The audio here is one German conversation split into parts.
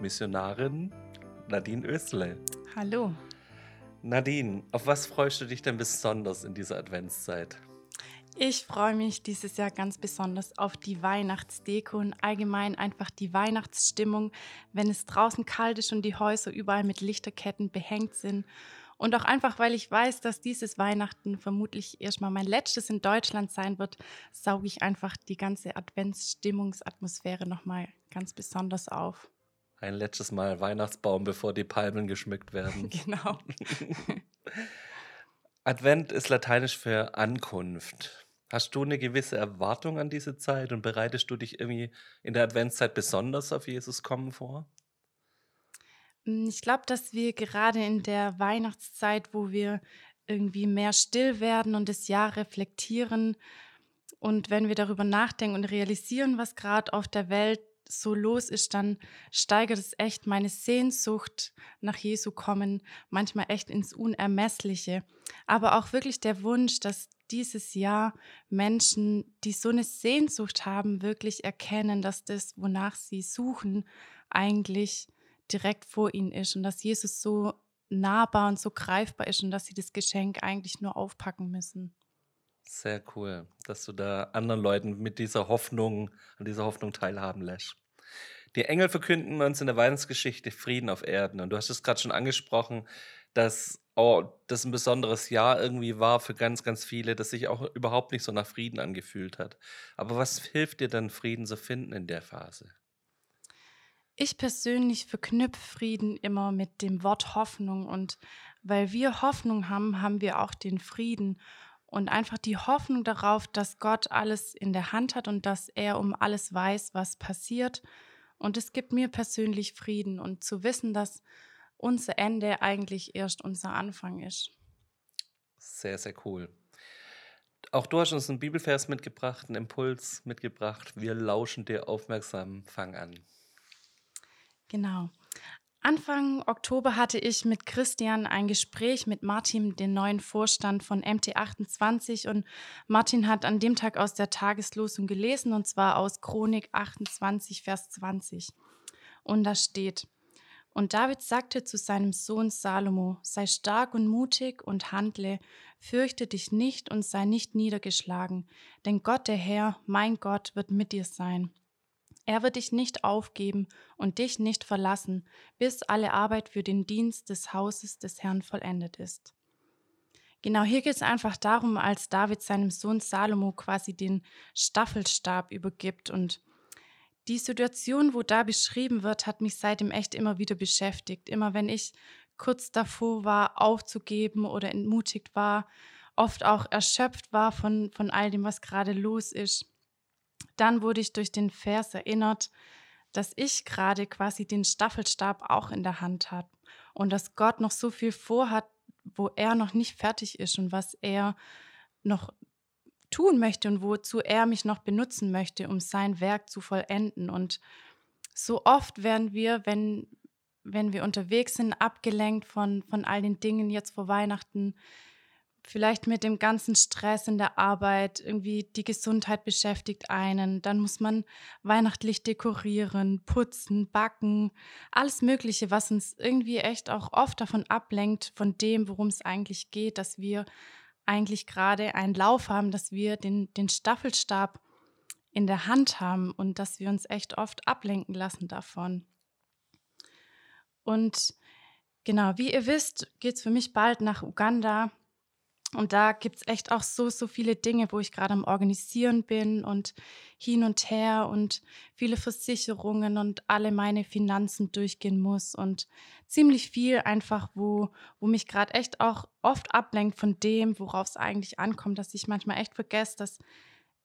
Missionarin Nadine Östle. Hallo. Nadine, auf was freust du dich denn besonders in dieser Adventszeit? Ich freue mich dieses Jahr ganz besonders auf die Weihnachtsdeko und allgemein einfach die Weihnachtsstimmung, wenn es draußen kalt ist und die Häuser überall mit Lichterketten behängt sind. Und auch einfach, weil ich weiß, dass dieses Weihnachten vermutlich erstmal mein letztes in Deutschland sein wird, sauge ich einfach die ganze Adventsstimmungsatmosphäre nochmal ganz besonders auf ein letztes Mal Weihnachtsbaum, bevor die Palmen geschmückt werden. Genau. Advent ist lateinisch für Ankunft. Hast du eine gewisse Erwartung an diese Zeit und bereitest du dich irgendwie in der Adventszeit besonders auf Jesus kommen vor? Hm, ich glaube, dass wir gerade in der Weihnachtszeit, wo wir irgendwie mehr still werden und das Jahr reflektieren und wenn wir darüber nachdenken und realisieren, was gerade auf der Welt so los ist, dann steigert es echt meine Sehnsucht nach Jesu kommen, manchmal echt ins Unermessliche. Aber auch wirklich der Wunsch, dass dieses Jahr Menschen, die so eine Sehnsucht haben, wirklich erkennen, dass das, wonach sie suchen, eigentlich direkt vor ihnen ist und dass Jesus so nahbar und so greifbar ist und dass sie das Geschenk eigentlich nur aufpacken müssen. Sehr cool, dass du da anderen Leuten mit dieser Hoffnung, an dieser Hoffnung teilhaben lässt. Die Engel verkünden uns in der Weihnachtsgeschichte Frieden auf Erden. Und du hast es gerade schon angesprochen, dass oh, das ein besonderes Jahr irgendwie war für ganz, ganz viele, das sich auch überhaupt nicht so nach Frieden angefühlt hat. Aber was hilft dir dann, Frieden zu finden in der Phase? Ich persönlich verknüpfe Frieden immer mit dem Wort Hoffnung. Und weil wir Hoffnung haben, haben wir auch den Frieden und einfach die Hoffnung darauf, dass Gott alles in der Hand hat und dass er um alles weiß, was passiert. Und es gibt mir persönlich Frieden und zu wissen, dass unser Ende eigentlich erst unser Anfang ist. Sehr, sehr cool. Auch du hast uns einen Bibelvers mitgebracht, einen Impuls mitgebracht. Wir lauschen dir aufmerksam. Fang an. Genau. Anfang Oktober hatte ich mit Christian ein Gespräch mit Martin, den neuen Vorstand von MT28. Und Martin hat an dem Tag aus der Tageslosung gelesen, und zwar aus Chronik 28, Vers 20. Und da steht, und David sagte zu seinem Sohn Salomo, sei stark und mutig und handle, fürchte dich nicht und sei nicht niedergeschlagen, denn Gott der Herr, mein Gott, wird mit dir sein. Er wird dich nicht aufgeben und dich nicht verlassen, bis alle Arbeit für den Dienst des Hauses des Herrn vollendet ist. Genau hier geht es einfach darum, als David seinem Sohn Salomo quasi den Staffelstab übergibt. Und die Situation, wo da beschrieben wird, hat mich seitdem echt immer wieder beschäftigt. Immer wenn ich kurz davor war, aufzugeben oder entmutigt war, oft auch erschöpft war von, von all dem, was gerade los ist dann wurde ich durch den Vers erinnert, dass ich gerade quasi den Staffelstab auch in der Hand habe und dass Gott noch so viel vorhat, wo er noch nicht fertig ist und was er noch tun möchte und wozu er mich noch benutzen möchte, um sein Werk zu vollenden. Und so oft werden wir, wenn, wenn wir unterwegs sind, abgelenkt von, von all den Dingen jetzt vor Weihnachten, vielleicht mit dem ganzen Stress in der Arbeit, irgendwie die Gesundheit beschäftigt einen. Dann muss man weihnachtlich dekorieren, putzen, backen, alles Mögliche, was uns irgendwie echt auch oft davon ablenkt, von dem, worum es eigentlich geht, dass wir eigentlich gerade einen Lauf haben, dass wir den, den Staffelstab in der Hand haben und dass wir uns echt oft ablenken lassen davon. Und genau, wie ihr wisst, geht es für mich bald nach Uganda und da gibt es echt auch so, so viele Dinge, wo ich gerade am Organisieren bin und hin und her und viele Versicherungen und alle meine Finanzen durchgehen muss und ziemlich viel einfach, wo, wo mich gerade echt auch oft ablenkt von dem, worauf es eigentlich ankommt, dass ich manchmal echt vergesse, dass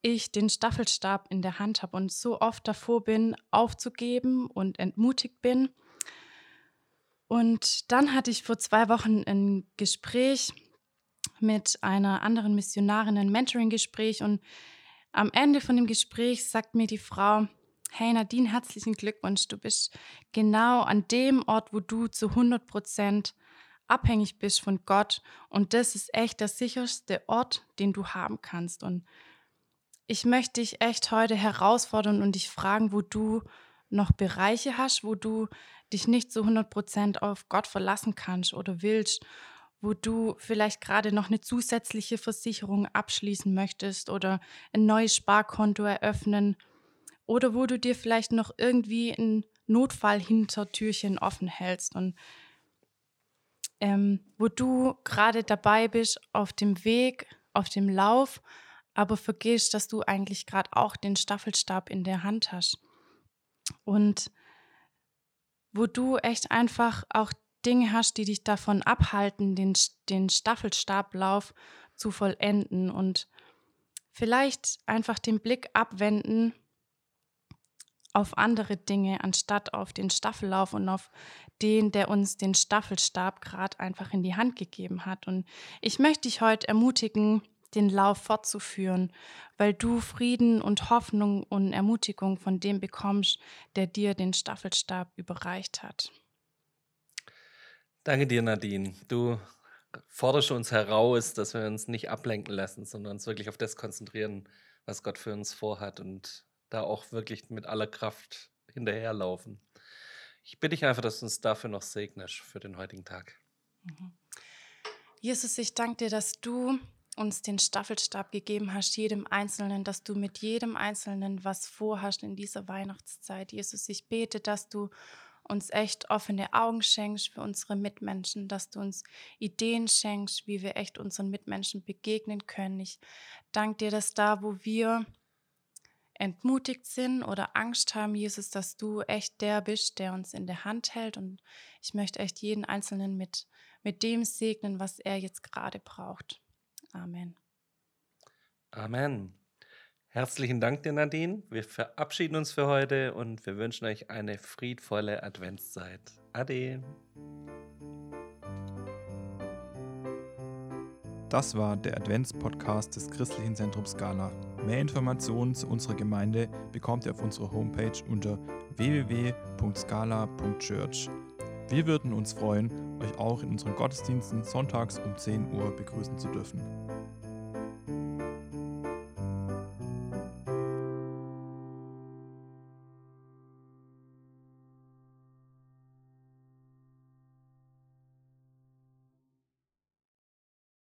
ich den Staffelstab in der Hand habe und so oft davor bin, aufzugeben und entmutigt bin. Und dann hatte ich vor zwei Wochen ein Gespräch mit einer anderen Missionarin, ein Mentoring-Gespräch. Und am Ende von dem Gespräch sagt mir die Frau, hey Nadine, herzlichen Glückwunsch, du bist genau an dem Ort, wo du zu 100 Prozent abhängig bist von Gott. Und das ist echt der sicherste Ort, den du haben kannst. Und ich möchte dich echt heute herausfordern und dich fragen, wo du noch Bereiche hast, wo du dich nicht zu 100 Prozent auf Gott verlassen kannst oder willst, wo du vielleicht gerade noch eine zusätzliche Versicherung abschließen möchtest oder ein neues Sparkonto eröffnen oder wo du dir vielleicht noch irgendwie ein Notfall-Hintertürchen offen hältst und ähm, wo du gerade dabei bist auf dem Weg, auf dem Lauf, aber vergisst, dass du eigentlich gerade auch den Staffelstab in der Hand hast. Und wo du echt einfach auch Dinge hast, die dich davon abhalten, den, den Staffelstablauf zu vollenden und vielleicht einfach den Blick abwenden auf andere Dinge, anstatt auf den Staffellauf und auf den, der uns den Staffelstab gerade einfach in die Hand gegeben hat. Und ich möchte dich heute ermutigen, den Lauf fortzuführen, weil du Frieden und Hoffnung und Ermutigung von dem bekommst, der dir den Staffelstab überreicht hat. Danke dir, Nadine. Du forderst uns heraus, dass wir uns nicht ablenken lassen, sondern uns wirklich auf das konzentrieren, was Gott für uns vorhat und da auch wirklich mit aller Kraft hinterherlaufen. Ich bitte dich einfach, dass du uns dafür noch segnest für den heutigen Tag. Mhm. Jesus, ich danke dir, dass du uns den Staffelstab gegeben hast, jedem Einzelnen, dass du mit jedem Einzelnen was vorhast in dieser Weihnachtszeit. Jesus, ich bete, dass du uns echt offene Augen schenkst für unsere Mitmenschen, dass du uns Ideen schenkst, wie wir echt unseren Mitmenschen begegnen können. Ich danke dir, dass da, wo wir entmutigt sind oder Angst haben, Jesus, dass du echt der bist, der uns in der Hand hält. Und ich möchte echt jeden Einzelnen mit, mit dem segnen, was er jetzt gerade braucht. Amen. Amen. Herzlichen Dank dir, Nadine. Wir verabschieden uns für heute und wir wünschen euch eine friedvolle Adventszeit. Ade. Das war der Adventspodcast des Christlichen Zentrums Scala. Mehr Informationen zu unserer Gemeinde bekommt ihr auf unserer Homepage unter www.scala.church. Wir würden uns freuen, euch auch in unseren Gottesdiensten sonntags um 10 Uhr begrüßen zu dürfen.